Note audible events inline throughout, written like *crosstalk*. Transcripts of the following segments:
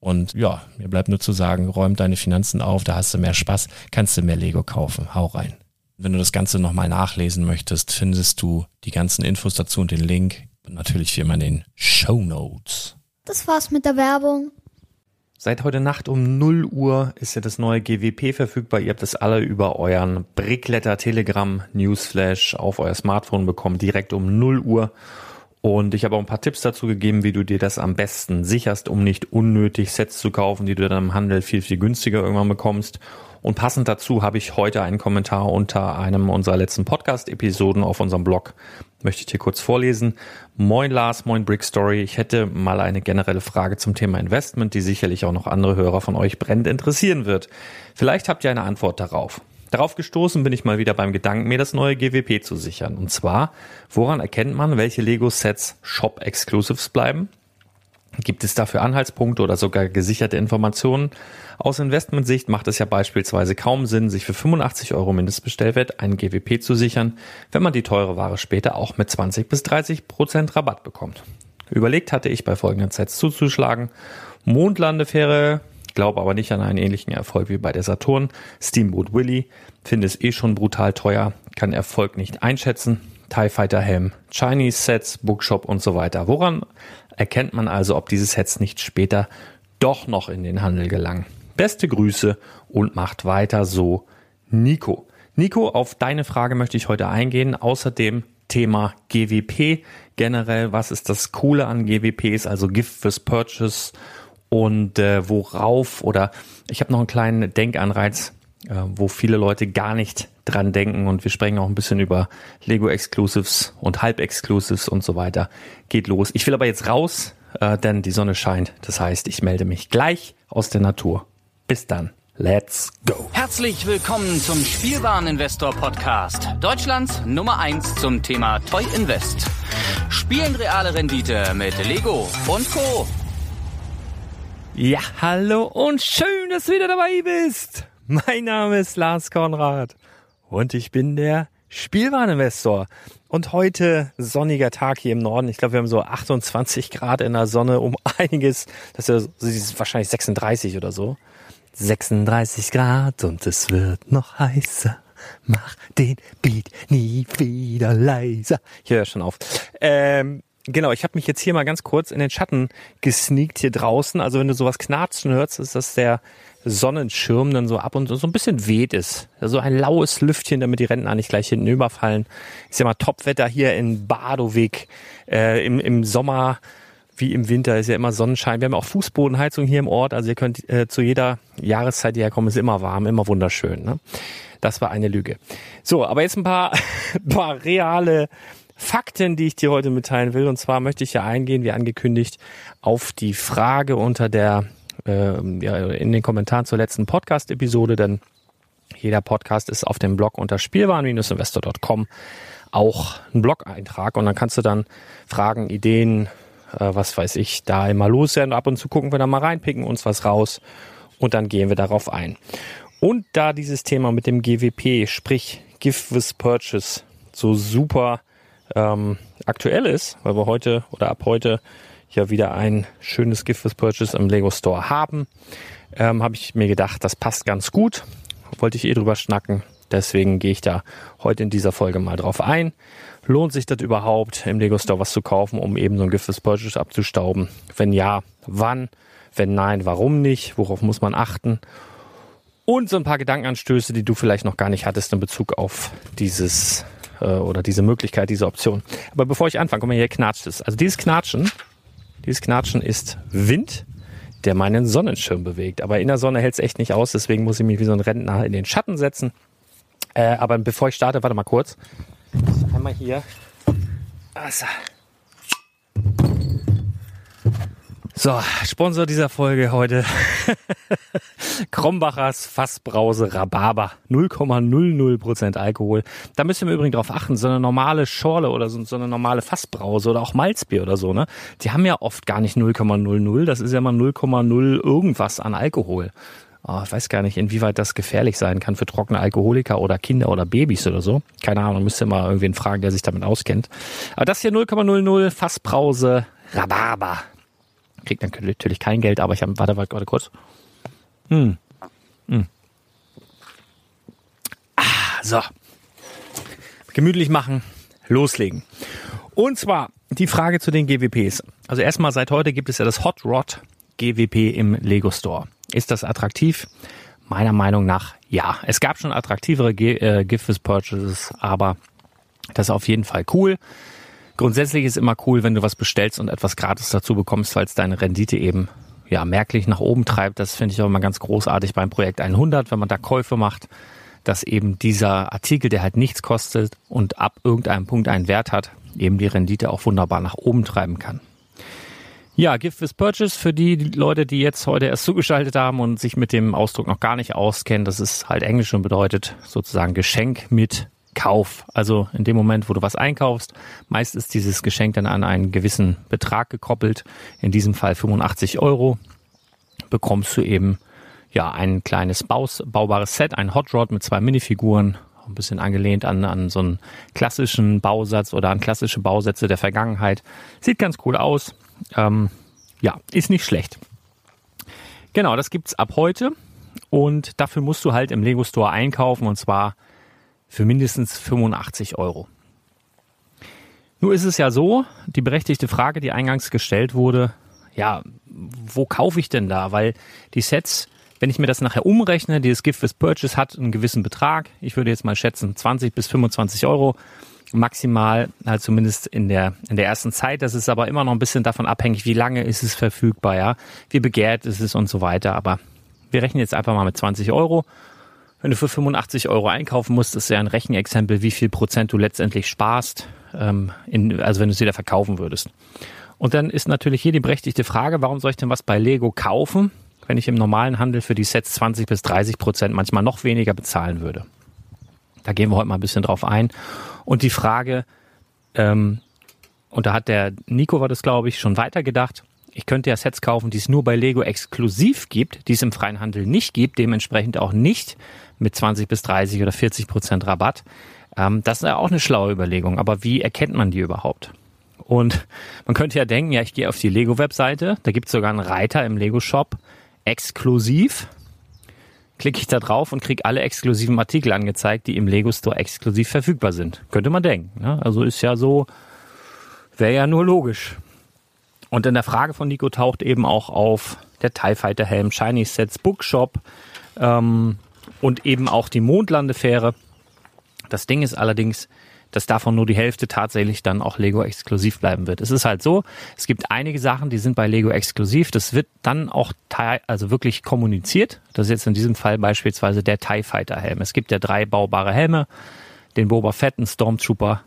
Und ja, mir bleibt nur zu sagen, räum deine Finanzen auf, da hast du mehr Spaß, kannst du mehr Lego kaufen. Hau rein. Wenn du das Ganze nochmal nachlesen möchtest, findest du die ganzen Infos dazu und den Link. Und natürlich wie immer in den Show Notes. Das war's mit der Werbung. Seit heute Nacht um 0 Uhr ist ja das neue GWP verfügbar. Ihr habt es alle über euren Brickletter Telegram Newsflash auf euer Smartphone bekommen, direkt um 0 Uhr. Und ich habe auch ein paar Tipps dazu gegeben, wie du dir das am besten sicherst, um nicht unnötig Sets zu kaufen, die du dann im Handel viel, viel günstiger irgendwann bekommst. Und passend dazu habe ich heute einen Kommentar unter einem unserer letzten Podcast-Episoden auf unserem Blog. Möchte ich dir kurz vorlesen. Moin Lars, moin Brick Story. Ich hätte mal eine generelle Frage zum Thema Investment, die sicherlich auch noch andere Hörer von euch brennend interessieren wird. Vielleicht habt ihr eine Antwort darauf. Darauf gestoßen bin ich mal wieder beim Gedanken, mir das neue GWP zu sichern. Und zwar, woran erkennt man, welche Lego-Sets Shop-Exclusives bleiben? Gibt es dafür Anhaltspunkte oder sogar gesicherte Informationen? Aus Investmentsicht macht es ja beispielsweise kaum Sinn, sich für 85 Euro Mindestbestellwert einen GWP zu sichern, wenn man die teure Ware später auch mit 20 bis 30 Prozent Rabatt bekommt. Überlegt hatte ich bei folgenden Sets zuzuschlagen. Mondlandefähre, glaube aber nicht an einen ähnlichen Erfolg wie bei der Saturn. Steamboat Willy finde es eh schon brutal teuer, kann Erfolg nicht einschätzen. TIE Fighter Helm, Chinese Sets, Bookshop und so weiter. Woran erkennt man also, ob diese Sets nicht später doch noch in den Handel gelangen? Beste Grüße und macht weiter so, Nico. Nico, auf deine Frage möchte ich heute eingehen. Außerdem Thema GWP generell. Was ist das Coole an GWPs, also Gift fürs Purchase und äh, worauf oder ich habe noch einen kleinen Denkanreiz, äh, wo viele Leute gar nicht dran denken und wir sprechen auch ein bisschen über Lego Exclusives und Halb Exclusives und so weiter. Geht los. Ich will aber jetzt raus, äh, denn die Sonne scheint. Das heißt, ich melde mich gleich aus der Natur. Bis dann. Let's go. Herzlich willkommen zum Spielwareninvestor Podcast. Deutschlands Nummer 1 zum Thema Toy Invest. Spielen reale Rendite mit Lego und Co. Ja, hallo und schön, dass du wieder dabei bist. Mein Name ist Lars Konrad und ich bin der Spielwareninvestor. Und heute sonniger Tag hier im Norden. Ich glaube, wir haben so 28 Grad in der Sonne um *laughs* einiges. Das ist, wahrscheinlich 36 oder so. 36 Grad und es wird noch heißer. Mach den Beat nie wieder leiser. Ich höre schon auf. Ähm, genau, ich habe mich jetzt hier mal ganz kurz in den Schatten gesneakt hier draußen. Also wenn du sowas knarzen hörst, ist das der Sonnenschirm dann so ab und so ein bisschen weht ist. So ein laues Lüftchen, damit die Rentner nicht gleich hinten überfallen. Ist ja mal Topwetter hier in Badowig äh, im, im Sommer wie im Winter ist ja immer Sonnenschein. Wir haben auch Fußbodenheizung hier im Ort, also ihr könnt äh, zu jeder Jahreszeit hierher kommen, ist immer warm, immer wunderschön. Ne? Das war eine Lüge. So, aber jetzt ein paar, *laughs* paar reale Fakten, die ich dir heute mitteilen will. Und zwar möchte ich ja eingehen, wie angekündigt, auf die Frage unter der äh, ja, in den Kommentaren zur letzten Podcast-Episode, denn jeder Podcast ist auf dem Blog unter spielwaren-investor.com auch ein Blog-Eintrag und dann kannst du dann Fragen, Ideen, äh, was weiß ich, da immer loswerden. Ab und zu gucken wir da mal rein, picken uns was raus und dann gehen wir darauf ein. Und da dieses Thema mit dem GWP, sprich Gift with Purchase, so super ähm, aktuell ist, weil wir heute oder ab heute ja wieder ein schönes Gift with Purchase im Lego Store haben, ähm, habe ich mir gedacht, das passt ganz gut. Wollte ich eh drüber schnacken. Deswegen gehe ich da heute in dieser Folge mal drauf ein. Lohnt sich das überhaupt, im Lego Store was zu kaufen, um eben so ein Gift with Purchase abzustauben? Wenn ja, wann? Wenn nein, warum nicht? Worauf muss man achten? Und so ein paar Gedankenanstöße, die du vielleicht noch gar nicht hattest in Bezug auf dieses äh, oder diese Möglichkeit, diese Option. Aber bevor ich anfange, guck mal, hier knatscht es. Also dieses Knatschen dieses Knatschen ist Wind, der meinen Sonnenschirm bewegt. Aber in der Sonne hält es echt nicht aus, deswegen muss ich mich wie so ein Rentner in den Schatten setzen. Äh, aber bevor ich starte, warte mal kurz. Einmal hier. Also. So, Sponsor dieser Folge heute. *laughs* Krombachers Fassbrause Rhabarber. 0,00% Alkohol. Da müsst ihr im Übrigen drauf achten. So eine normale Schorle oder so, so eine normale Fassbrause oder auch Malzbier oder so, ne? Die haben ja oft gar nicht 0,00. Das ist ja mal 0,0 irgendwas an Alkohol. Oh, ich weiß gar nicht, inwieweit das gefährlich sein kann für trockene Alkoholiker oder Kinder oder Babys oder so. Keine Ahnung, müsst ihr mal irgendwen fragen, der sich damit auskennt. Aber das hier 0,00 Fassbrause Rhabarber kriegt dann natürlich kein Geld, aber ich habe, warte, warte, warte kurz. Hm. Hm. Ah, so. Gemütlich machen, loslegen. Und zwar die Frage zu den GWPs. Also erstmal seit heute gibt es ja das Hot Rod GWP im Lego Store. Ist das attraktiv? Meiner Meinung nach ja. Es gab schon attraktivere äh, Gift Purchases, aber das ist auf jeden Fall cool. Grundsätzlich ist immer cool, wenn du was bestellst und etwas gratis dazu bekommst, weil es deine Rendite eben ja merklich nach oben treibt. Das finde ich auch immer ganz großartig beim Projekt 100, wenn man da Käufe macht, dass eben dieser Artikel, der halt nichts kostet und ab irgendeinem Punkt einen Wert hat, eben die Rendite auch wunderbar nach oben treiben kann. Ja, Gift with Purchase für die Leute, die jetzt heute erst zugeschaltet haben und sich mit dem Ausdruck noch gar nicht auskennen, das ist halt Englisch und bedeutet sozusagen Geschenk mit Kauf. Also in dem Moment, wo du was einkaufst, meist ist dieses Geschenk dann an einen gewissen Betrag gekoppelt. In diesem Fall 85 Euro bekommst du eben ja ein kleines Baus, baubares Set, ein Hot Rod mit zwei Minifiguren, ein bisschen angelehnt an, an so einen klassischen Bausatz oder an klassische Bausätze der Vergangenheit. Sieht ganz cool aus. Ähm, ja, ist nicht schlecht. Genau, das gibt's ab heute und dafür musst du halt im Lego Store einkaufen und zwar für mindestens 85 Euro. Nur ist es ja so, die berechtigte Frage, die eingangs gestellt wurde, ja, wo kaufe ich denn da? Weil die Sets, wenn ich mir das nachher umrechne, dieses Gift with Purchase hat einen gewissen Betrag. Ich würde jetzt mal schätzen 20 bis 25 Euro maximal, halt zumindest in der, in der ersten Zeit. Das ist aber immer noch ein bisschen davon abhängig, wie lange ist es verfügbar, ja, wie begehrt ist es und so weiter. Aber wir rechnen jetzt einfach mal mit 20 Euro wenn du für 85 Euro einkaufen musst, ist ja ein Rechenexempel, wie viel Prozent du letztendlich sparst, ähm, in, also wenn du es wieder verkaufen würdest. Und dann ist natürlich hier die berechtigte Frage, warum soll ich denn was bei Lego kaufen wenn ich im normalen Handel für die Sets 20 bis 30 Prozent, manchmal noch weniger bezahlen würde. Da gehen wir heute mal ein bisschen drauf ein. Und die Frage, ähm, und da hat der Nico war das, glaube ich, schon weitergedacht. Ich könnte ja Sets kaufen, die es nur bei Lego exklusiv gibt, die es im freien Handel nicht gibt, dementsprechend auch nicht mit 20 bis 30 oder 40 Prozent Rabatt. Ähm, das ist ja auch eine schlaue Überlegung. Aber wie erkennt man die überhaupt? Und *laughs* man könnte ja denken, ja, ich gehe auf die Lego-Webseite, da gibt es sogar einen Reiter im Lego-Shop, exklusiv. Klicke ich da drauf und kriege alle exklusiven Artikel angezeigt, die im Lego Store exklusiv verfügbar sind. Könnte man denken. Ne? Also ist ja so, wäre ja nur logisch. Und in der Frage von Nico taucht eben auch auf der TIE Fighter Helm, Shiny Sets, Bookshop ähm, und eben auch die Mondlandefähre. Das Ding ist allerdings, dass davon nur die Hälfte tatsächlich dann auch Lego exklusiv bleiben wird. Es ist halt so, es gibt einige Sachen, die sind bei Lego exklusiv. Das wird dann auch also wirklich kommuniziert. Das ist jetzt in diesem Fall beispielsweise der TIE Fighter Helm. Es gibt ja drei baubare Helme, den Boba Fett, einen Stormtrooper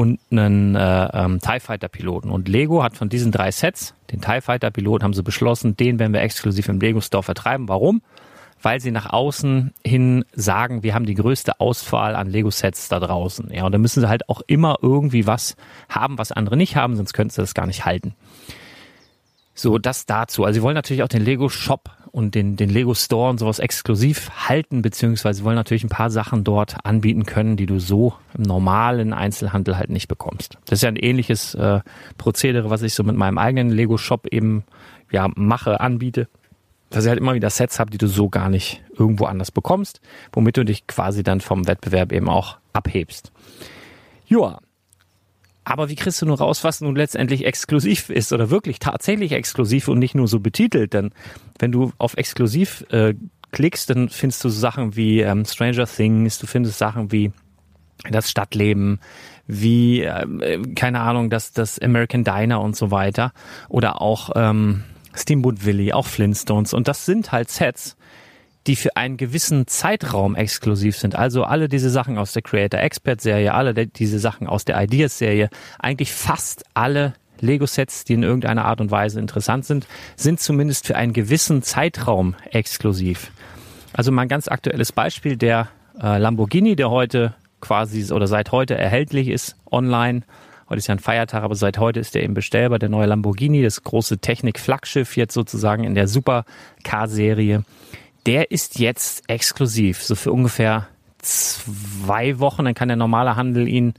und einen äh, ähm, TIE Fighter Piloten. Und Lego hat von diesen drei Sets, den TIE Fighter Piloten, haben sie beschlossen, den werden wir exklusiv im Lego Store vertreiben. Warum? weil sie nach außen hin sagen, wir haben die größte Auswahl an Lego-Sets da draußen. Ja, und da müssen sie halt auch immer irgendwie was haben, was andere nicht haben, sonst könnten sie das gar nicht halten. So, das dazu. Also sie wollen natürlich auch den Lego Shop und den, den Lego Store und sowas exklusiv halten, beziehungsweise wollen natürlich ein paar Sachen dort anbieten können, die du so im normalen Einzelhandel halt nicht bekommst. Das ist ja ein ähnliches äh, Prozedere, was ich so mit meinem eigenen Lego Shop eben ja mache, anbiete dass ich halt immer wieder Sets habe, die du so gar nicht irgendwo anders bekommst, womit du dich quasi dann vom Wettbewerb eben auch abhebst. Ja. Aber wie kriegst du nur raus, was nun letztendlich exklusiv ist oder wirklich tatsächlich exklusiv und nicht nur so betitelt? Denn wenn du auf exklusiv äh, klickst, dann findest du Sachen wie ähm, Stranger Things, du findest Sachen wie das Stadtleben, wie, äh, keine Ahnung, das, das American Diner und so weiter. Oder auch ähm, Steamboat Willie, auch Flintstones. Und das sind halt Sets, die für einen gewissen Zeitraum exklusiv sind. Also alle diese Sachen aus der Creator Expert Serie, alle diese Sachen aus der Ideas Serie, eigentlich fast alle Lego-Sets, die in irgendeiner Art und Weise interessant sind, sind zumindest für einen gewissen Zeitraum exklusiv. Also mal ein ganz aktuelles Beispiel, der äh, Lamborghini, der heute quasi oder seit heute erhältlich ist online Heute ist ja ein Feiertag, aber seit heute ist der eben bestellbar. Der neue Lamborghini, das große Technik-Flaggschiff jetzt sozusagen in der Supercar-Serie. Der ist jetzt exklusiv, so für ungefähr zwei Wochen. Dann kann der normale Handel ihn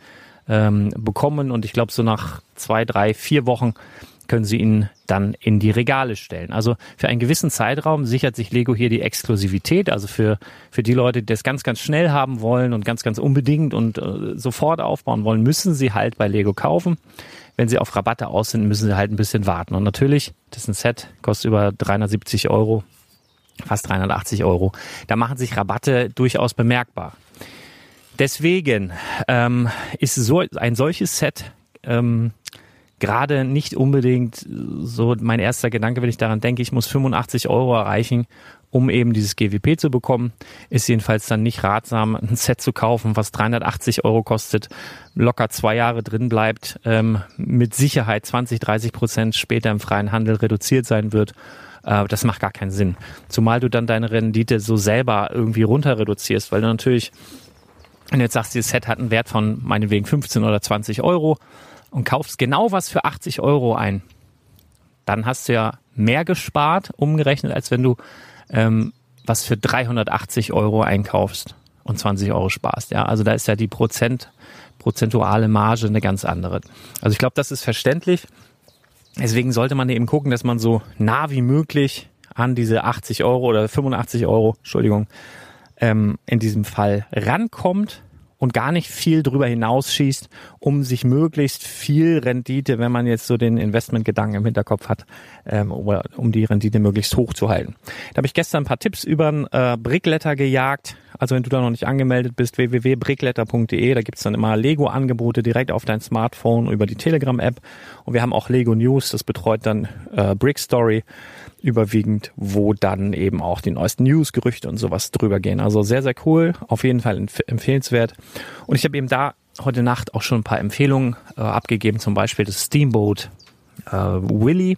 ähm, bekommen und ich glaube so nach zwei, drei, vier Wochen können Sie ihn dann in die Regale stellen. Also für einen gewissen Zeitraum sichert sich Lego hier die Exklusivität. Also für, für die Leute, die das ganz, ganz schnell haben wollen und ganz, ganz unbedingt und äh, sofort aufbauen wollen, müssen sie halt bei Lego kaufen. Wenn sie auf Rabatte aus sind, müssen sie halt ein bisschen warten. Und natürlich, das ist ein Set, kostet über 370 Euro, fast 380 Euro. Da machen sich Rabatte durchaus bemerkbar. Deswegen ähm, ist so ein solches Set ähm, gerade nicht unbedingt so mein erster Gedanke, wenn ich daran denke, ich muss 85 Euro erreichen, um eben dieses GWP zu bekommen. Ist jedenfalls dann nicht ratsam, ein Set zu kaufen, was 380 Euro kostet, locker zwei Jahre drin bleibt, ähm, mit Sicherheit 20, 30 Prozent später im freien Handel reduziert sein wird. Äh, das macht gar keinen Sinn. Zumal du dann deine Rendite so selber irgendwie runter reduzierst, weil du natürlich, wenn du jetzt sagst, dieses Set hat einen Wert von meinetwegen 15 oder 20 Euro, und kaufst genau was für 80 Euro ein, dann hast du ja mehr gespart, umgerechnet, als wenn du ähm, was für 380 Euro einkaufst und 20 Euro sparst. Ja, also da ist ja die Prozent, prozentuale Marge eine ganz andere. Also ich glaube, das ist verständlich. Deswegen sollte man eben gucken, dass man so nah wie möglich an diese 80 Euro oder 85 Euro, Entschuldigung, ähm, in diesem Fall rankommt und gar nicht viel drüber hinausschießt, um sich möglichst viel Rendite, wenn man jetzt so den Investmentgedanken im Hinterkopf hat, ähm, um die Rendite möglichst hoch zu halten. Da habe ich gestern ein paar Tipps über ein äh, Brickletter gejagt. Also wenn du da noch nicht angemeldet bist, www.brickletter.de, da gibt's dann immer Lego-Angebote direkt auf dein Smartphone über die Telegram-App. Und wir haben auch Lego News, das betreut dann äh, Brick Story überwiegend, wo dann eben auch die neuesten News, Gerüchte und sowas drüber gehen. Also sehr, sehr cool, auf jeden Fall empf empfehlenswert. Und ich habe eben da heute Nacht auch schon ein paar Empfehlungen äh, abgegeben, zum Beispiel das Steamboat äh, Willy.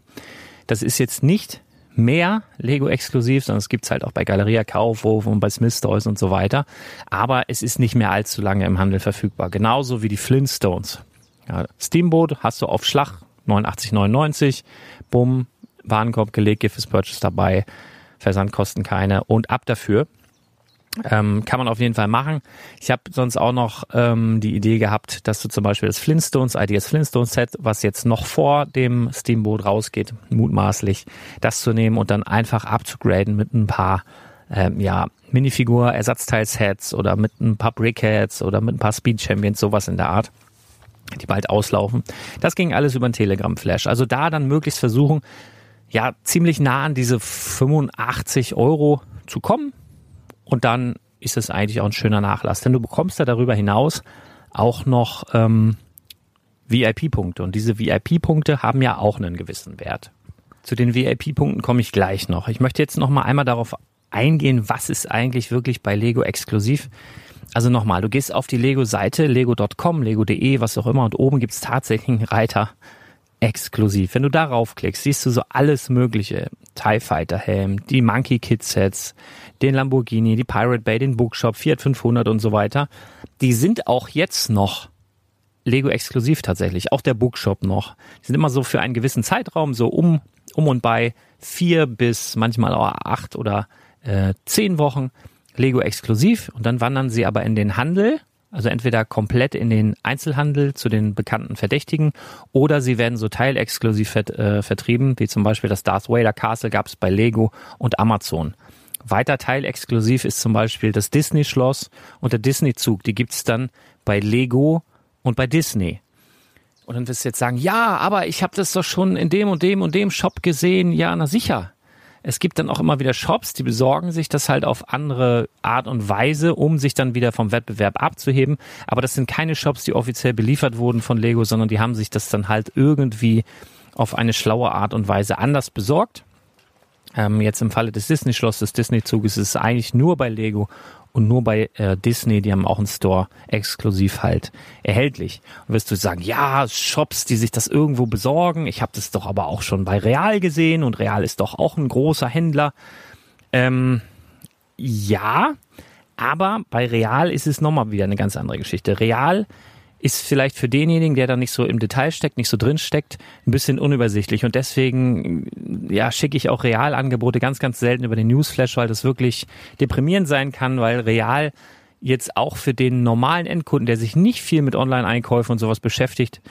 Das ist jetzt nicht mehr Lego exklusiv, sondern es gibt's halt auch bei Galeria Kaufhof und bei Smith Toys und so weiter. Aber es ist nicht mehr allzu lange im Handel verfügbar. Genauso wie die Flintstones. Ja, Steamboat hast du auf Schlag 89,99. Bumm, Warenkorb gelegt, Gift Purchase dabei. Versandkosten keine und ab dafür. Ähm, kann man auf jeden Fall machen. Ich habe sonst auch noch ähm, die Idee gehabt, dass du zum Beispiel das Flintstones, IDS Flintstones Set, was jetzt noch vor dem Steamboat rausgeht, mutmaßlich, das zu nehmen und dann einfach abzugraden mit ein paar ähm, ja, Minifigur-Ersatzteilsets oder mit ein paar Brickheads oder mit ein paar Speed Champions, sowas in der Art die bald auslaufen. Das ging alles über den Telegram Flash. Also da dann möglichst versuchen, ja, ziemlich nah an diese 85 Euro zu kommen und dann ist es eigentlich auch ein schöner Nachlass, denn du bekommst da darüber hinaus auch noch ähm, VIP-Punkte und diese VIP-Punkte haben ja auch einen gewissen Wert. Zu den VIP-Punkten komme ich gleich noch. Ich möchte jetzt noch mal einmal darauf eingehen, was ist eigentlich wirklich bei Lego exklusiv. Also nochmal, du gehst auf die Lego-Seite, lego.com, lego.de, was auch immer, und oben gibt's tatsächlich einen Reiter exklusiv. Wenn du darauf klickst, siehst du so alles Mögliche. TIE Fighter Helm, die Monkey Kit Sets, den Lamborghini, die Pirate Bay, den Bookshop, Fiat 500 und so weiter. Die sind auch jetzt noch Lego exklusiv tatsächlich. Auch der Bookshop noch. Die sind immer so für einen gewissen Zeitraum, so um, um und bei vier bis manchmal auch acht oder äh, zehn Wochen Lego exklusiv. Und dann wandern sie aber in den Handel also entweder komplett in den Einzelhandel zu den bekannten Verdächtigen oder sie werden so teilexklusiv vert, äh, vertrieben, wie zum Beispiel das Darth Vader Castle gab es bei Lego und Amazon. Weiter teilexklusiv ist zum Beispiel das Disney Schloss und der Disney Zug. Die gibt's dann bei Lego und bei Disney. Und dann wirst du jetzt sagen, ja, aber ich habe das doch schon in dem und dem und dem Shop gesehen. Ja, na sicher. Es gibt dann auch immer wieder Shops, die besorgen sich das halt auf andere Art und Weise, um sich dann wieder vom Wettbewerb abzuheben. Aber das sind keine Shops, die offiziell beliefert wurden von Lego, sondern die haben sich das dann halt irgendwie auf eine schlaue Art und Weise anders besorgt. Ähm, jetzt im Falle des Disney-Schloss, des Disney-Zuges ist es eigentlich nur bei Lego und nur bei äh, Disney, die haben auch einen Store exklusiv halt erhältlich. Und wirst du sagen, ja, Shops, die sich das irgendwo besorgen. Ich habe das doch aber auch schon bei Real gesehen und Real ist doch auch ein großer Händler. Ähm, ja, aber bei Real ist es nochmal wieder eine ganz andere Geschichte. Real ist vielleicht für denjenigen, der da nicht so im Detail steckt, nicht so drin steckt, ein bisschen unübersichtlich. Und deswegen, ja, schicke ich auch Realangebote ganz, ganz selten über den Newsflash, weil das wirklich deprimierend sein kann, weil Real jetzt auch für den normalen Endkunden, der sich nicht viel mit Online-Einkäufen und sowas beschäftigt,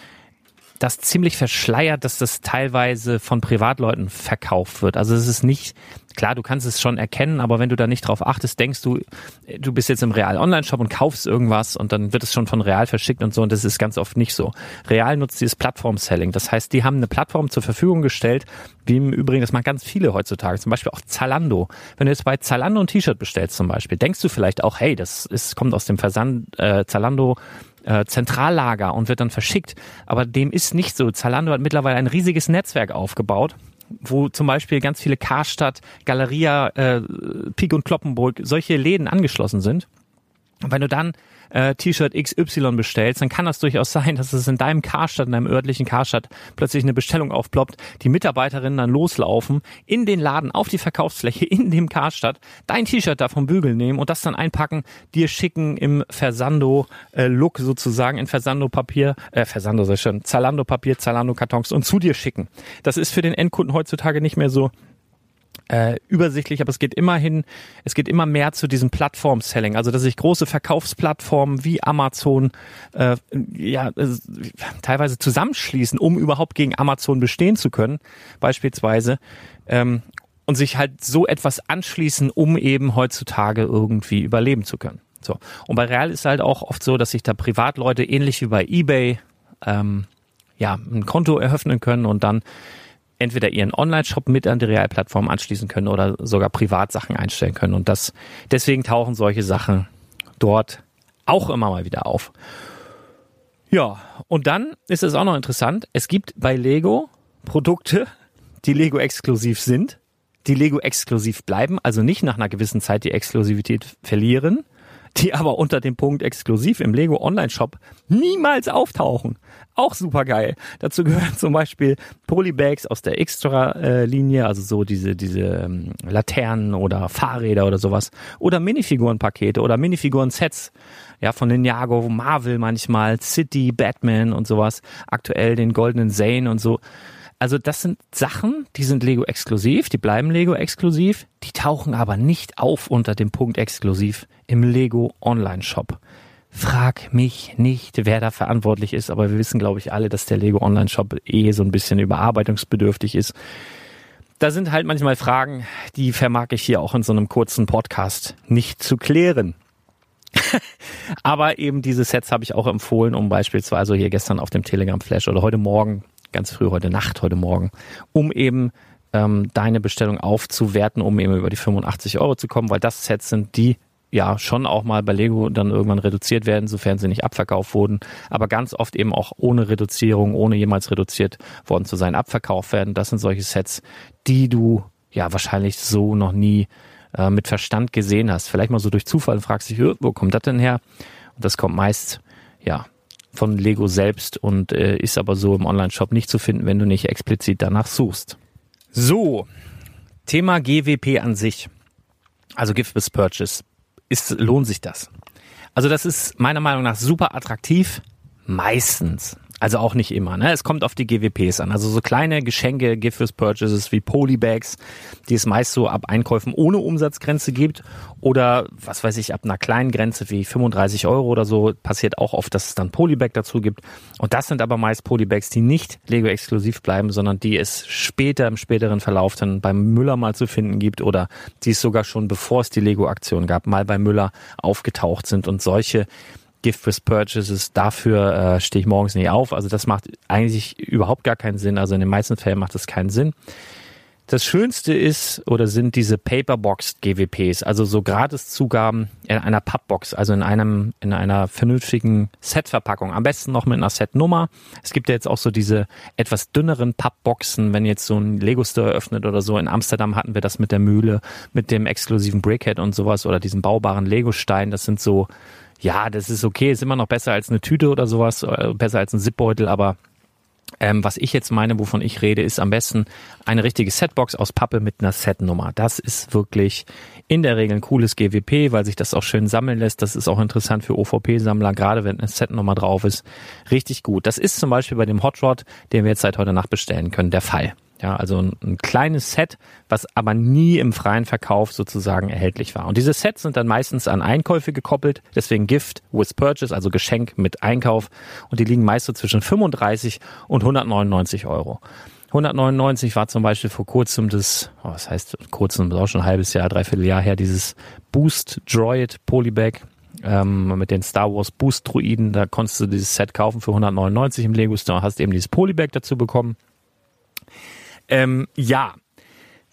das ziemlich verschleiert, dass das teilweise von Privatleuten verkauft wird. Also es ist nicht, klar, du kannst es schon erkennen, aber wenn du da nicht drauf achtest, denkst du, du bist jetzt im Real Online-Shop und kaufst irgendwas und dann wird es schon von Real verschickt und so und das ist ganz oft nicht so. Real nutzt dieses Plattform-Selling. Das heißt, die haben eine Plattform zur Verfügung gestellt, wie im Übrigen, das machen ganz viele heutzutage, zum Beispiel auch Zalando. Wenn du jetzt bei Zalando ein T-Shirt bestellst zum Beispiel, denkst du vielleicht auch, hey, das ist, kommt aus dem Versand äh, Zalando äh, Zentrallager und wird dann verschickt. Aber dem ist nicht so. Zalando hat mittlerweile ein riesiges Netzwerk aufgebaut wo zum Beispiel ganz viele Karstadt, Galeria, äh, Pik und Kloppenburg, solche Läden angeschlossen sind. Wenn du dann äh, T-Shirt XY bestellst, dann kann das durchaus sein, dass es in deinem Karstadt, in deinem örtlichen Karstadt plötzlich eine Bestellung aufploppt, die Mitarbeiterinnen dann loslaufen, in den Laden, auf die Verkaufsfläche, in dem Karstadt, dein T-Shirt da vom Bügel nehmen und das dann einpacken, dir schicken im Versando-Look äh, sozusagen, in Versando-Papier, äh, Versando sehr schön, Zalando-Papier, Zalando-Kartons und zu dir schicken. Das ist für den Endkunden heutzutage nicht mehr so äh, übersichtlich, aber es geht immerhin, es geht immer mehr zu diesem Plattform-Selling, also dass sich große Verkaufsplattformen wie Amazon äh, ja äh, teilweise zusammenschließen, um überhaupt gegen Amazon bestehen zu können, beispielsweise. Ähm, und sich halt so etwas anschließen, um eben heutzutage irgendwie überleben zu können. So. Und bei Real ist halt auch oft so, dass sich da Privatleute ähnlich wie bei eBay ähm, ja ein Konto eröffnen können und dann entweder ihren Online-Shop mit an die Realplattform anschließen können oder sogar Privatsachen einstellen können. Und das, deswegen tauchen solche Sachen dort auch immer mal wieder auf. Ja, und dann ist es auch noch interessant, es gibt bei Lego Produkte, die Lego exklusiv sind, die Lego exklusiv bleiben, also nicht nach einer gewissen Zeit die Exklusivität verlieren. Die aber unter dem Punkt exklusiv im Lego Online Shop niemals auftauchen. Auch super geil. Dazu gehören *laughs* zum Beispiel Polybags aus der Extra-Linie, also so diese, diese ähm, Laternen oder Fahrräder oder sowas. Oder Minifigurenpakete oder Minifiguren-Sets. Ja, von Ninjago, Marvel manchmal, City, Batman und sowas. Aktuell den goldenen Zane und so. Also das sind Sachen, die sind Lego exklusiv, die bleiben Lego exklusiv, die tauchen aber nicht auf unter dem Punkt exklusiv im Lego Online Shop. Frag mich nicht, wer da verantwortlich ist, aber wir wissen, glaube ich, alle, dass der Lego Online Shop eh so ein bisschen überarbeitungsbedürftig ist. Da sind halt manchmal Fragen, die vermag ich hier auch in so einem kurzen Podcast nicht zu klären. *laughs* aber eben diese Sets habe ich auch empfohlen, um beispielsweise hier gestern auf dem Telegram Flash oder heute Morgen ganz früh heute Nacht, heute Morgen, um eben ähm, deine Bestellung aufzuwerten, um eben über die 85 Euro zu kommen, weil das Sets sind, die ja schon auch mal bei Lego dann irgendwann reduziert werden, sofern sie nicht abverkauft wurden, aber ganz oft eben auch ohne Reduzierung, ohne jemals reduziert worden zu sein, abverkauft werden. Das sind solche Sets, die du ja wahrscheinlich so noch nie äh, mit Verstand gesehen hast. Vielleicht mal so durch Zufall und fragst dich, wo kommt das denn her? Und das kommt meist ja von Lego selbst und äh, ist aber so im Online-Shop nicht zu finden, wenn du nicht explizit danach suchst. So, Thema GWP an sich, also Gift with Purchase, ist, lohnt sich das? Also das ist meiner Meinung nach super attraktiv, meistens. Also auch nicht immer. Ne? Es kommt auf die GWPs an. Also so kleine Geschenke, Gift Purchases wie Polybags, die es meist so ab Einkäufen ohne Umsatzgrenze gibt. Oder was weiß ich, ab einer kleinen Grenze wie 35 Euro oder so passiert auch oft, dass es dann Polybag dazu gibt. Und das sind aber meist Polybags, die nicht Lego-exklusiv bleiben, sondern die es später im späteren Verlauf dann beim Müller mal zu finden gibt oder die es sogar schon bevor es die Lego-Aktion gab, mal bei Müller aufgetaucht sind. Und solche Gift with Purchases, dafür äh, stehe ich morgens nicht auf. Also das macht eigentlich überhaupt gar keinen Sinn. Also in den meisten Fällen macht das keinen Sinn. Das Schönste ist oder sind diese Paperboxed GWPs, also so Gratiszugaben in einer Pappbox, also in einem in einer vernünftigen Setverpackung. Am besten noch mit einer Setnummer. Es gibt ja jetzt auch so diese etwas dünneren Pappboxen, wenn jetzt so ein Lego Store öffnet oder so. In Amsterdam hatten wir das mit der Mühle, mit dem exklusiven Brickhead und sowas oder diesem baubaren Lego Stein. Das sind so ja, das ist okay, ist immer noch besser als eine Tüte oder sowas, äh, besser als ein Zipbeutel, aber ähm, was ich jetzt meine, wovon ich rede, ist am besten eine richtige Setbox aus Pappe mit einer Setnummer. Das ist wirklich in der Regel ein cooles GWP, weil sich das auch schön sammeln lässt. Das ist auch interessant für OVP-Sammler, gerade wenn eine Setnummer drauf ist. Richtig gut. Das ist zum Beispiel bei dem Hot Rod, den wir jetzt seit heute Nacht bestellen können, der Fall. Ja, also ein, ein, kleines Set, was aber nie im freien Verkauf sozusagen erhältlich war. Und diese Sets sind dann meistens an Einkäufe gekoppelt, deswegen Gift with Purchase, also Geschenk mit Einkauf. Und die liegen meist so zwischen 35 und 199 Euro. 199 war zum Beispiel vor kurzem das, oh, was heißt kurzem, das ist auch schon ein halbes Jahr, dreiviertel Jahr her, dieses Boost Droid Polybag ähm, mit den Star Wars Boost Druiden. Da konntest du dieses Set kaufen für 199 im Lego Store, hast eben dieses Polybag dazu bekommen. Ähm, ja,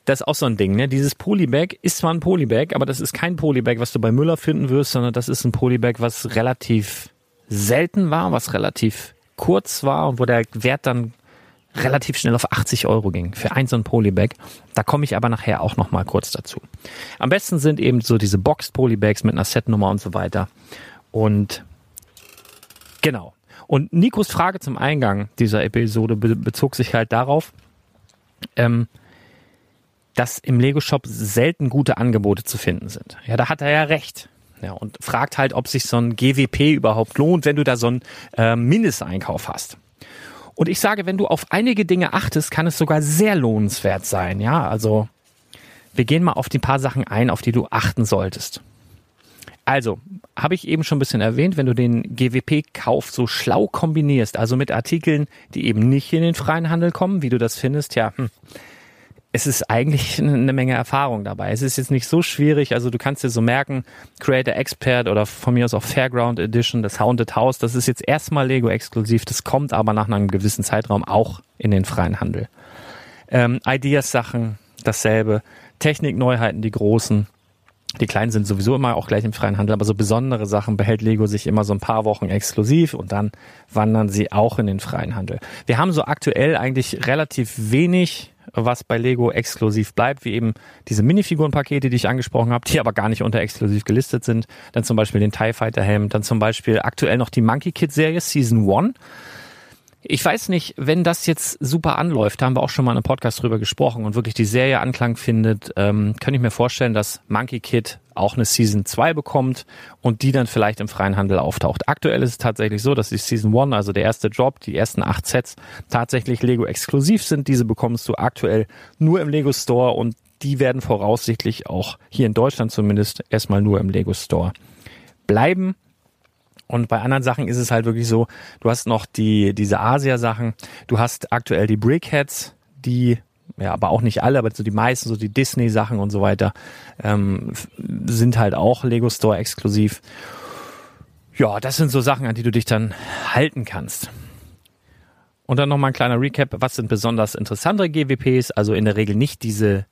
das ist auch so ein Ding, ne? Dieses Polybag ist zwar ein Polybag, aber das ist kein Polybag, was du bei Müller finden wirst, sondern das ist ein Polybag, was relativ selten war, was relativ kurz war und wo der Wert dann relativ schnell auf 80 Euro ging für ein so ein Polybag. Da komme ich aber nachher auch noch mal kurz dazu. Am besten sind eben so diese Boxed Polybags mit einer Setnummer und so weiter. Und genau. Und Nikos Frage zum Eingang dieser Episode bezog sich halt darauf, ähm, dass im Lego-Shop selten gute Angebote zu finden sind. Ja, da hat er ja recht. Ja, und fragt halt, ob sich so ein GWP überhaupt lohnt, wenn du da so einen äh, Mindesteinkauf hast. Und ich sage, wenn du auf einige Dinge achtest, kann es sogar sehr lohnenswert sein. Ja, also wir gehen mal auf die paar Sachen ein, auf die du achten solltest. Also, habe ich eben schon ein bisschen erwähnt, wenn du den GWP-Kauf so schlau kombinierst, also mit Artikeln, die eben nicht in den freien Handel kommen, wie du das findest, ja, hm, es ist eigentlich *laughs* eine Menge Erfahrung dabei. Es ist jetzt nicht so schwierig, also du kannst dir so merken, Creator Expert oder von mir aus auch Fairground Edition, das Haunted House, das ist jetzt erstmal Lego exklusiv, das kommt aber nach einem gewissen Zeitraum auch in den freien Handel. Ähm, Ideas-Sachen, dasselbe. Technikneuheiten, die großen, die kleinen sind sowieso immer auch gleich im freien Handel, aber so besondere Sachen behält Lego sich immer so ein paar Wochen exklusiv und dann wandern sie auch in den freien Handel. Wir haben so aktuell eigentlich relativ wenig was bei Lego exklusiv bleibt, wie eben diese Minifigurenpakete, die ich angesprochen habe, die aber gar nicht unter exklusiv gelistet sind. Dann zum Beispiel den TIE Fighter Helm, dann zum Beispiel aktuell noch die Monkey Kid Serie Season 1. Ich weiß nicht, wenn das jetzt super anläuft, da haben wir auch schon mal in einem Podcast drüber gesprochen und wirklich die Serie Anklang findet, ähm, kann ich mir vorstellen, dass Monkey Kid auch eine Season 2 bekommt und die dann vielleicht im freien Handel auftaucht. Aktuell ist es tatsächlich so, dass die Season 1, also der erste Job, die ersten acht Sets tatsächlich Lego exklusiv sind. Diese bekommst du aktuell nur im Lego Store und die werden voraussichtlich auch hier in Deutschland zumindest erstmal nur im Lego Store bleiben. Und bei anderen Sachen ist es halt wirklich so, du hast noch die, diese Asia-Sachen, du hast aktuell die Brickheads, die, ja, aber auch nicht alle, aber so die meisten, so die Disney-Sachen und so weiter, ähm, sind halt auch Lego Store exklusiv. Ja, das sind so Sachen, an die du dich dann halten kannst. Und dann nochmal ein kleiner Recap. Was sind besonders interessantere GWPs? Also in der Regel nicht diese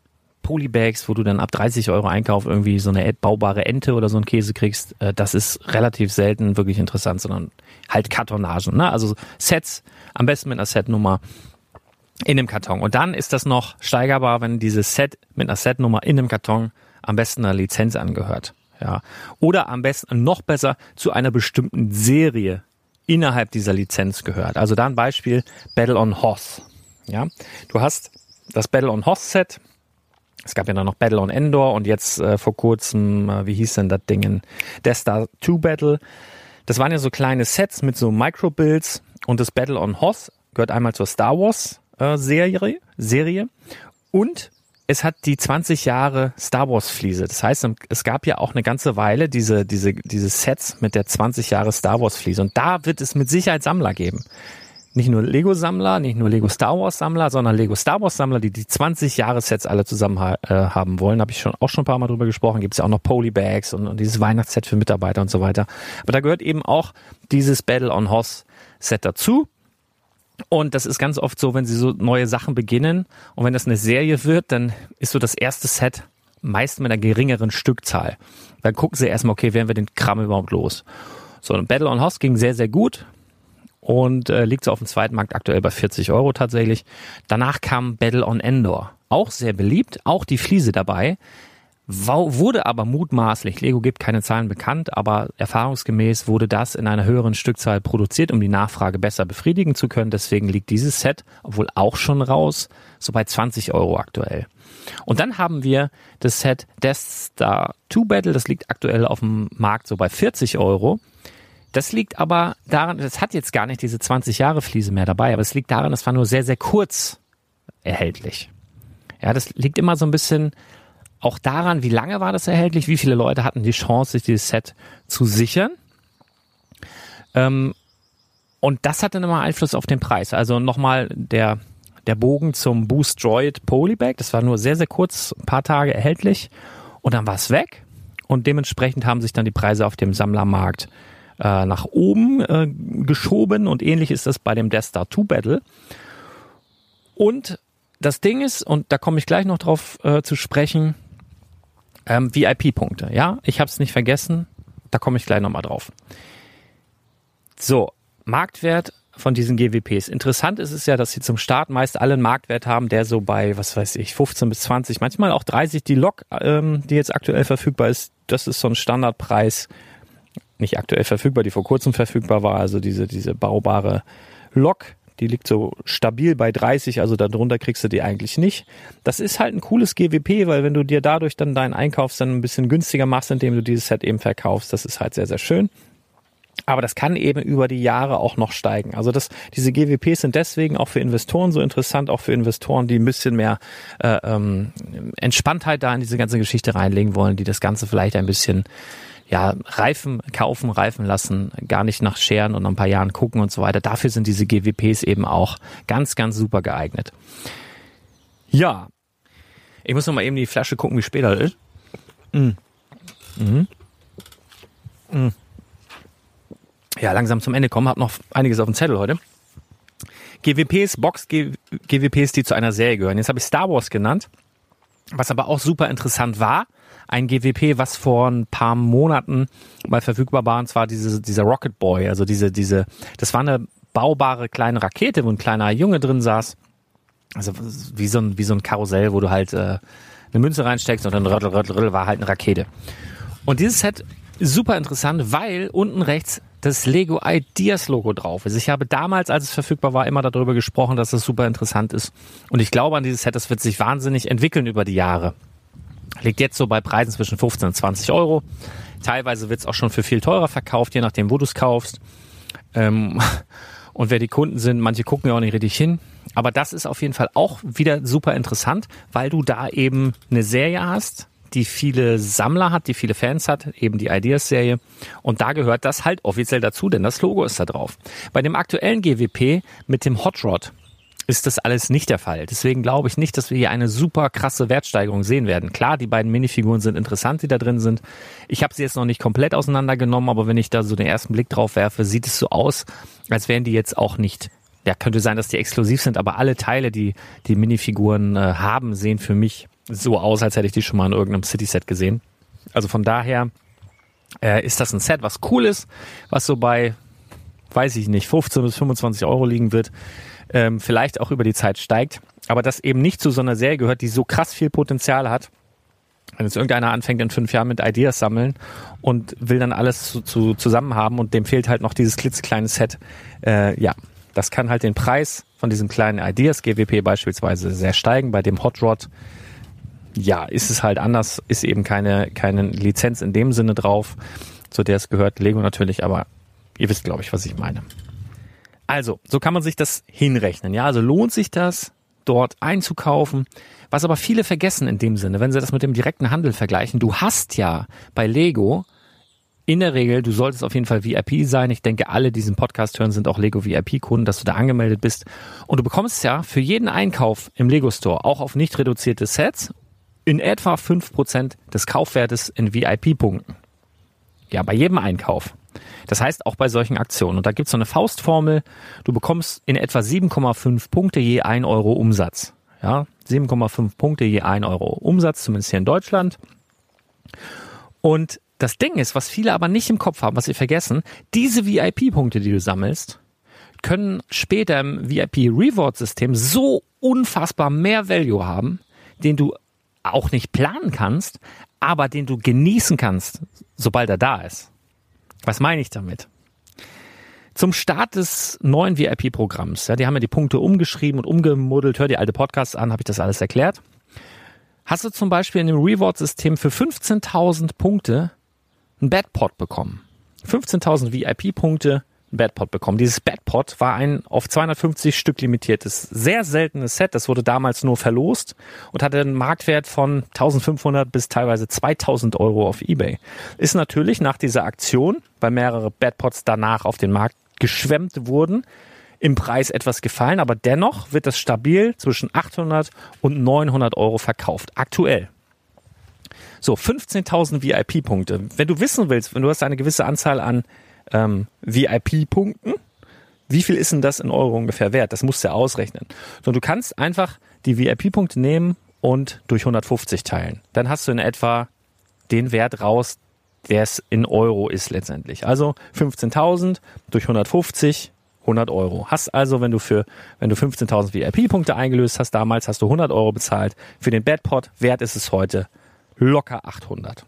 Polybags, wo du dann ab 30 Euro Einkauf irgendwie so eine baubare Ente oder so einen Käse kriegst, äh, das ist relativ selten wirklich interessant, sondern halt Kartonagen. Ne? Also Sets, am besten mit einer Setnummer in dem Karton. Und dann ist das noch steigerbar, wenn dieses Set mit einer Setnummer in dem Karton am besten einer Lizenz angehört. Ja. Oder am besten noch besser zu einer bestimmten Serie innerhalb dieser Lizenz gehört. Also da ein Beispiel Battle on Hoth. Ja. Du hast das Battle on Hoth Set, es gab ja dann noch Battle on Endor und jetzt äh, vor kurzem, äh, wie hieß denn das Ding? Death Star 2 Battle. Das waren ja so kleine Sets mit so Micro-Builds und das Battle on Hoth gehört einmal zur Star Wars äh, Serie, Serie und es hat die 20 Jahre Star Wars Fliese. Das heißt, es gab ja auch eine ganze Weile diese, diese, diese Sets mit der 20 Jahre Star Wars Fliese. Und da wird es mit Sicherheit Sammler geben nicht nur Lego-Sammler, nicht nur Lego Star Wars-Sammler, sondern Lego Star Wars-Sammler, die die 20 Jahre-Sets alle zusammen ha äh, haben wollen. Habe ich schon auch schon ein paar Mal drüber gesprochen. Gibt es ja auch noch Polybags und, und dieses Weihnachtsset für Mitarbeiter und so weiter. Aber da gehört eben auch dieses Battle on Hoss-Set dazu. Und das ist ganz oft so, wenn sie so neue Sachen beginnen und wenn das eine Serie wird, dann ist so das erste Set meist mit einer geringeren Stückzahl. Dann gucken sie erstmal, okay, werden wir den Kram überhaupt los? So, ein Battle on Hoss ging sehr, sehr gut und äh, liegt so auf dem zweiten Markt aktuell bei 40 Euro tatsächlich. Danach kam Battle on Endor, auch sehr beliebt, auch die Fliese dabei, wurde aber mutmaßlich, Lego gibt keine Zahlen bekannt, aber erfahrungsgemäß wurde das in einer höheren Stückzahl produziert, um die Nachfrage besser befriedigen zu können. Deswegen liegt dieses Set, obwohl auch schon raus, so bei 20 Euro aktuell. Und dann haben wir das Set Death Star 2 Battle, das liegt aktuell auf dem Markt so bei 40 Euro. Das liegt aber daran, das hat jetzt gar nicht diese 20 Jahre Fliese mehr dabei, aber es liegt daran, es war nur sehr, sehr kurz erhältlich. Ja, das liegt immer so ein bisschen auch daran, wie lange war das erhältlich, wie viele Leute hatten die Chance, sich dieses Set zu sichern. Ähm, und das hat dann immer Einfluss auf den Preis. Also nochmal der, der Bogen zum Boost Droid Polybag. Das war nur sehr, sehr kurz, ein paar Tage erhältlich. Und dann war es weg. Und dementsprechend haben sich dann die Preise auf dem Sammlermarkt äh, nach oben äh, geschoben und ähnlich ist das bei dem Death Star 2 Battle. Und das Ding ist, und da komme ich gleich noch drauf äh, zu sprechen, ähm, VIP-Punkte. Ja, ich habe es nicht vergessen, da komme ich gleich nochmal drauf. So, Marktwert von diesen GWPs. Interessant ist es ja, dass sie zum Start meist alle einen Marktwert haben, der so bei, was weiß ich, 15 bis 20, manchmal auch 30. Die Lok, ähm, die jetzt aktuell verfügbar ist, das ist so ein Standardpreis nicht aktuell verfügbar, die vor kurzem verfügbar war, also diese, diese baubare Lok, die liegt so stabil bei 30, also darunter kriegst du die eigentlich nicht. Das ist halt ein cooles GWP, weil wenn du dir dadurch dann deinen Einkauf dann ein bisschen günstiger machst, indem du dieses Set eben verkaufst, das ist halt sehr, sehr schön. Aber das kann eben über die Jahre auch noch steigen. Also das, diese GWPs sind deswegen auch für Investoren so interessant, auch für Investoren, die ein bisschen mehr äh, ähm, Entspanntheit da in diese ganze Geschichte reinlegen wollen, die das Ganze vielleicht ein bisschen ja, Reifen kaufen, Reifen lassen, gar nicht nach Scheren und nach ein paar Jahren gucken und so weiter. Dafür sind diese GWPs eben auch ganz, ganz super geeignet. Ja, ich muss noch mal eben die Flasche gucken, wie spät das ist. Mm. Mhm. Mm. Ja, langsam zum Ende kommen. Hab noch einiges auf dem Zettel heute. GWPs, Box GWPs, die zu einer Serie gehören. Jetzt habe ich Star Wars genannt. Was aber auch super interessant war, ein GWP, was vor ein paar Monaten mal verfügbar war, und zwar diese, dieser Rocket Boy, also diese, diese, das war eine baubare kleine Rakete, wo ein kleiner Junge drin saß. also wie so ein, wie so ein Karussell, wo du halt äh, eine Münze reinsteckst und dann röttel, röttel, röttel, war halt eine Rakete. Und dieses Set super interessant, weil unten rechts das Lego Ideas Logo drauf ist. Ich habe damals, als es verfügbar war, immer darüber gesprochen, dass es super interessant ist. Und ich glaube an dieses Set, das wird sich wahnsinnig entwickeln über die Jahre. Liegt jetzt so bei Preisen zwischen 15 und 20 Euro. Teilweise wird es auch schon für viel teurer verkauft, je nachdem, wo du es kaufst. Ähm, *laughs* und wer die Kunden sind, manche gucken ja auch nicht richtig hin. Aber das ist auf jeden Fall auch wieder super interessant, weil du da eben eine Serie hast, die viele Sammler hat, die viele Fans hat, eben die Ideas-Serie. Und da gehört das halt offiziell dazu, denn das Logo ist da drauf. Bei dem aktuellen GWP mit dem Hot Rod ist das alles nicht der Fall. Deswegen glaube ich nicht, dass wir hier eine super krasse Wertsteigerung sehen werden. Klar, die beiden Minifiguren sind interessant, die da drin sind. Ich habe sie jetzt noch nicht komplett auseinandergenommen, aber wenn ich da so den ersten Blick drauf werfe, sieht es so aus, als wären die jetzt auch nicht ja, könnte sein, dass die exklusiv sind, aber alle Teile, die die Minifiguren äh, haben, sehen für mich so aus, als hätte ich die schon mal in irgendeinem City-Set gesehen. Also von daher äh, ist das ein Set, was cool ist, was so bei, weiß ich nicht, 15 bis 25 Euro liegen wird ähm, vielleicht auch über die Zeit steigt, aber das eben nicht zu so einer Serie gehört, die so krass viel Potenzial hat. Wenn jetzt irgendeiner anfängt in fünf Jahren mit Ideas sammeln und will dann alles zu, zu, zusammen haben und dem fehlt halt noch dieses klitzekleine Set, äh, ja, das kann halt den Preis von diesem kleinen Ideas GWP beispielsweise sehr steigen. Bei dem Hot Rod, ja, ist es halt anders, ist eben keine, keine Lizenz in dem Sinne drauf, zu der es gehört Lego natürlich, aber ihr wisst, glaube ich, was ich meine. Also, so kann man sich das hinrechnen. Ja, also lohnt sich das, dort einzukaufen. Was aber viele vergessen in dem Sinne, wenn sie das mit dem direkten Handel vergleichen, du hast ja bei Lego in der Regel, du solltest auf jeden Fall VIP sein. Ich denke, alle, die diesen Podcast hören, sind auch Lego VIP-Kunden, dass du da angemeldet bist. Und du bekommst ja für jeden Einkauf im Lego Store, auch auf nicht reduzierte Sets, in etwa fünf Prozent des Kaufwertes in VIP-Punkten. Ja, bei jedem Einkauf. Das heißt auch bei solchen Aktionen. Und da gibt es so eine Faustformel. Du bekommst in etwa 7,5 Punkte je 1 Euro Umsatz. Ja, 7,5 Punkte je 1 Euro Umsatz, zumindest hier in Deutschland. Und das Ding ist, was viele aber nicht im Kopf haben, was sie vergessen, diese VIP-Punkte, die du sammelst, können später im VIP-Reward-System so unfassbar mehr Value haben, den du auch nicht planen kannst, aber den du genießen kannst, sobald er da ist. Was meine ich damit? Zum Start des neuen VIP-Programms, ja, die haben ja die Punkte umgeschrieben und umgemuddelt, hör die alte Podcasts an, habe ich das alles erklärt. Hast du zum Beispiel in dem Reward-System für 15.000 Punkte ein Badpot bekommen. 15.000 VIP-Punkte, Badpot bekommen. Dieses Badpot war ein auf 250 Stück limitiertes, sehr seltenes Set. Das wurde damals nur verlost und hatte einen Marktwert von 1500 bis teilweise 2000 Euro auf eBay. Ist natürlich nach dieser Aktion, weil mehrere Badpots danach auf den Markt geschwemmt wurden, im Preis etwas gefallen, aber dennoch wird das stabil zwischen 800 und 900 Euro verkauft. Aktuell. So, 15.000 VIP-Punkte. Wenn du wissen willst, wenn du hast eine gewisse Anzahl an ähm, VIP-Punkten, wie viel ist denn das in Euro ungefähr wert? Das musst du ja ausrechnen. So, du kannst einfach die VIP-Punkte nehmen und durch 150 teilen. Dann hast du in etwa den Wert raus, der es in Euro ist letztendlich. Also 15.000 durch 150, 100 Euro. Hast also, wenn du für, wenn du 15.000 VIP-Punkte eingelöst hast damals, hast du 100 Euro bezahlt. Für den Badpot, wert ist es heute locker 800.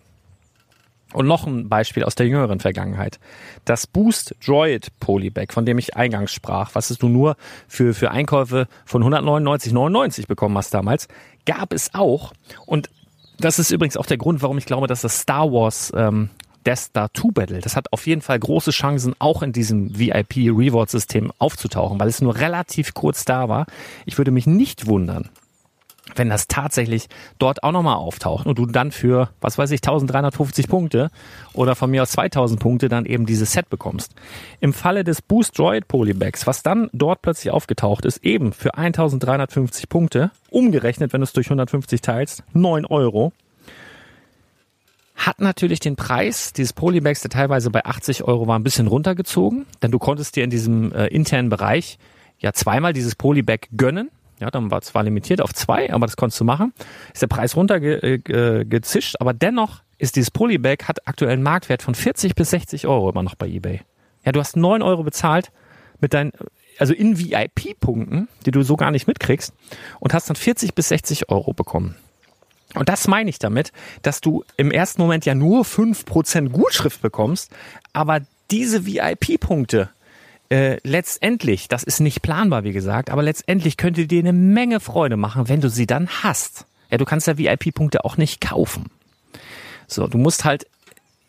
Und noch ein Beispiel aus der jüngeren Vergangenheit. Das Boost Droid Polybag, von dem ich eingangs sprach, was du nur für, für Einkäufe von 199,99 bekommen hast damals, gab es auch. Und das ist übrigens auch der Grund, warum ich glaube, dass das Star Wars ähm, Death Star 2 Battle, das hat auf jeden Fall große Chancen, auch in diesem VIP Reward System aufzutauchen, weil es nur relativ kurz da war. Ich würde mich nicht wundern, wenn das tatsächlich dort auch nochmal auftaucht und du dann für, was weiß ich, 1350 Punkte oder von mir aus 2000 Punkte dann eben dieses Set bekommst. Im Falle des Boost Droid Polybags, was dann dort plötzlich aufgetaucht ist, eben für 1350 Punkte, umgerechnet, wenn du es durch 150 teilst, 9 Euro, hat natürlich den Preis dieses Polybags, der teilweise bei 80 Euro war, ein bisschen runtergezogen, denn du konntest dir in diesem äh, internen Bereich ja zweimal dieses Polybag gönnen ja, dann war zwar limitiert auf zwei, aber das konntest du machen. Ist der Preis runtergezischt, äh, aber dennoch ist dieses Polybag hat aktuell einen Marktwert von 40 bis 60 Euro immer noch bei eBay. Ja, du hast neun Euro bezahlt mit deinen, also in VIP-Punkten, die du so gar nicht mitkriegst und hast dann 40 bis 60 Euro bekommen. Und das meine ich damit, dass du im ersten Moment ja nur 5% Gutschrift bekommst, aber diese VIP-Punkte äh, letztendlich, das ist nicht planbar, wie gesagt, aber letztendlich könnte dir eine Menge Freude machen, wenn du sie dann hast. Ja, du kannst ja VIP-Punkte auch nicht kaufen. So, du musst halt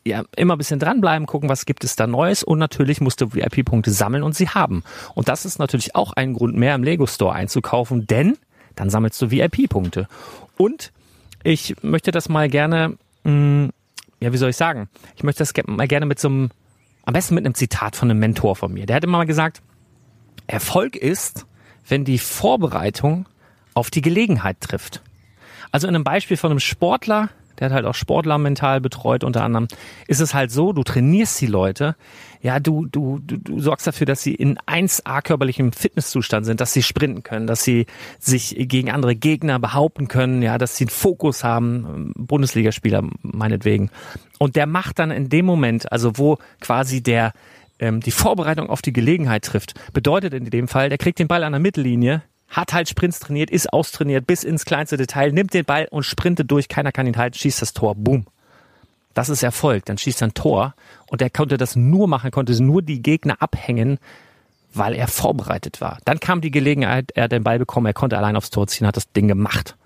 ja, immer ein bisschen dranbleiben, gucken, was gibt es da Neues und natürlich musst du VIP-Punkte sammeln und sie haben. Und das ist natürlich auch ein Grund mehr im Lego Store einzukaufen, denn dann sammelst du VIP-Punkte. Und ich möchte das mal gerne, mh, mm, ja, wie soll ich sagen? Ich möchte das mal gerne mit so einem, am besten mit einem Zitat von einem Mentor von mir. Der hat immer mal gesagt, Erfolg ist, wenn die Vorbereitung auf die Gelegenheit trifft. Also in einem Beispiel von einem Sportler, der hat halt auch Sportler mental betreut unter anderem, ist es halt so, du trainierst die Leute, ja, du, du, du, du sorgst dafür, dass sie in 1A körperlichem Fitnesszustand sind, dass sie sprinten können, dass sie sich gegen andere Gegner behaupten können, ja, dass sie einen Fokus haben, Bundesligaspieler meinetwegen. Und der macht dann in dem Moment, also wo quasi der ähm, die Vorbereitung auf die Gelegenheit trifft, bedeutet in dem Fall, der kriegt den Ball an der Mittellinie, hat halt Sprints trainiert, ist austrainiert bis ins kleinste Detail, nimmt den Ball und sprintet durch, keiner kann ihn halten, schießt das Tor, boom. Das ist Erfolg. Dann schießt er ein Tor und er konnte das nur machen, konnte nur die Gegner abhängen, weil er vorbereitet war. Dann kam die Gelegenheit, er hat den Ball bekommen, er konnte allein aufs Tor ziehen, hat das Ding gemacht.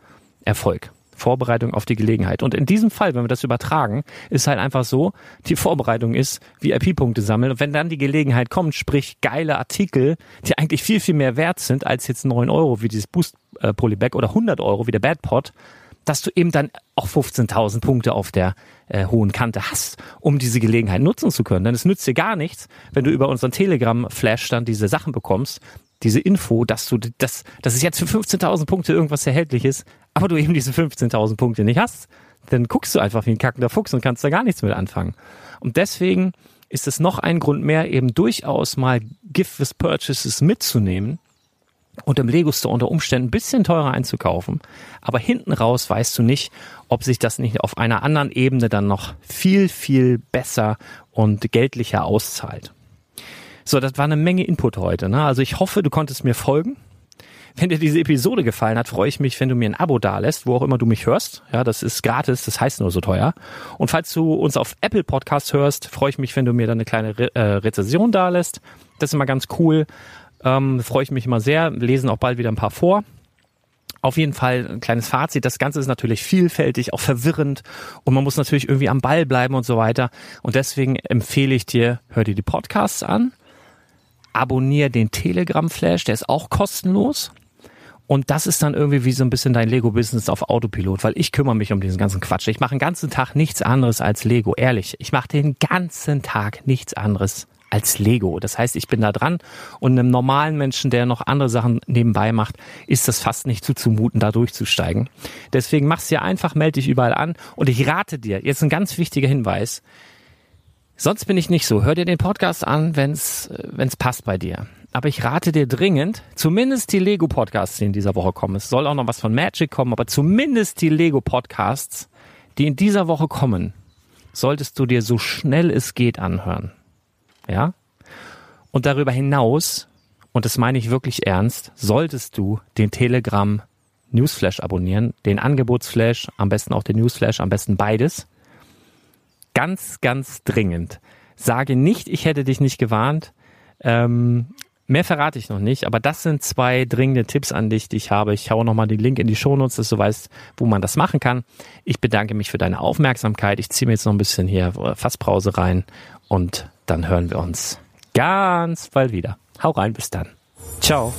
Erfolg. Vorbereitung auf die Gelegenheit. Und in diesem Fall, wenn wir das übertragen, ist halt einfach so, die Vorbereitung ist VIP-Punkte sammeln. Und wenn dann die Gelegenheit kommt, sprich geile Artikel, die eigentlich viel, viel mehr wert sind als jetzt neun Euro wie dieses Boost äh, oder 100 Euro wie der Bad Pot, dass du eben dann auch 15.000 Punkte auf der äh, hohen Kante hast, um diese Gelegenheit nutzen zu können. Denn es nützt dir gar nichts, wenn du über unseren Telegram-Flash dann diese Sachen bekommst, diese Info, dass du das, dass es jetzt für 15.000 Punkte irgendwas erhältlich ist, aber du eben diese 15.000 Punkte nicht hast, dann guckst du einfach wie ein kackender Fuchs und kannst da gar nichts mit anfangen. Und deswegen ist es noch ein Grund mehr, eben durchaus mal Gift with Purchases mitzunehmen und im Lego Store unter Umständen ein bisschen teurer einzukaufen. Aber hinten raus weißt du nicht, ob sich das nicht auf einer anderen Ebene dann noch viel, viel besser und geldlicher auszahlt. So, das war eine Menge Input heute. Ne? Also ich hoffe, du konntest mir folgen. Wenn dir diese Episode gefallen hat, freue ich mich, wenn du mir ein Abo dalässt, wo auch immer du mich hörst. Ja, das ist gratis, das heißt nur so teuer. Und falls du uns auf Apple Podcasts hörst, freue ich mich, wenn du mir dann eine kleine Re äh, Rezension dalässt. Das ist immer ganz cool. Ähm, freue ich mich immer sehr. Lesen auch bald wieder ein paar vor. Auf jeden Fall ein kleines Fazit. Das Ganze ist natürlich vielfältig, auch verwirrend und man muss natürlich irgendwie am Ball bleiben und so weiter. Und deswegen empfehle ich dir, hör dir die Podcasts an, abonniere den Telegram Flash, der ist auch kostenlos. Und das ist dann irgendwie wie so ein bisschen dein Lego-Business auf Autopilot, weil ich kümmere mich um diesen ganzen Quatsch. Ich mache den ganzen Tag nichts anderes als Lego, ehrlich. Ich mache den ganzen Tag nichts anderes als Lego. Das heißt, ich bin da dran und einem normalen Menschen, der noch andere Sachen nebenbei macht, ist das fast nicht zuzumuten, da durchzusteigen. Deswegen mach's dir einfach, melde dich überall an und ich rate dir, jetzt ein ganz wichtiger Hinweis, Sonst bin ich nicht so. Hör dir den Podcast an, wenn's wenn's passt bei dir. Aber ich rate dir dringend, zumindest die Lego Podcasts, die in dieser Woche kommen. Es soll auch noch was von Magic kommen, aber zumindest die Lego Podcasts, die in dieser Woche kommen, solltest du dir so schnell es geht anhören. Ja? Und darüber hinaus, und das meine ich wirklich ernst, solltest du den Telegram Newsflash abonnieren, den Angebotsflash, am besten auch den Newsflash, am besten beides. Ganz, ganz dringend. Sage nicht, ich hätte dich nicht gewarnt. Ähm, mehr verrate ich noch nicht, aber das sind zwei dringende Tipps an dich, die ich habe. Ich haue nochmal den Link in die Shownotes, dass du weißt, wo man das machen kann. Ich bedanke mich für deine Aufmerksamkeit. Ich ziehe mir jetzt noch ein bisschen hier Fasspause rein und dann hören wir uns ganz bald wieder. Hau rein, bis dann. Ciao.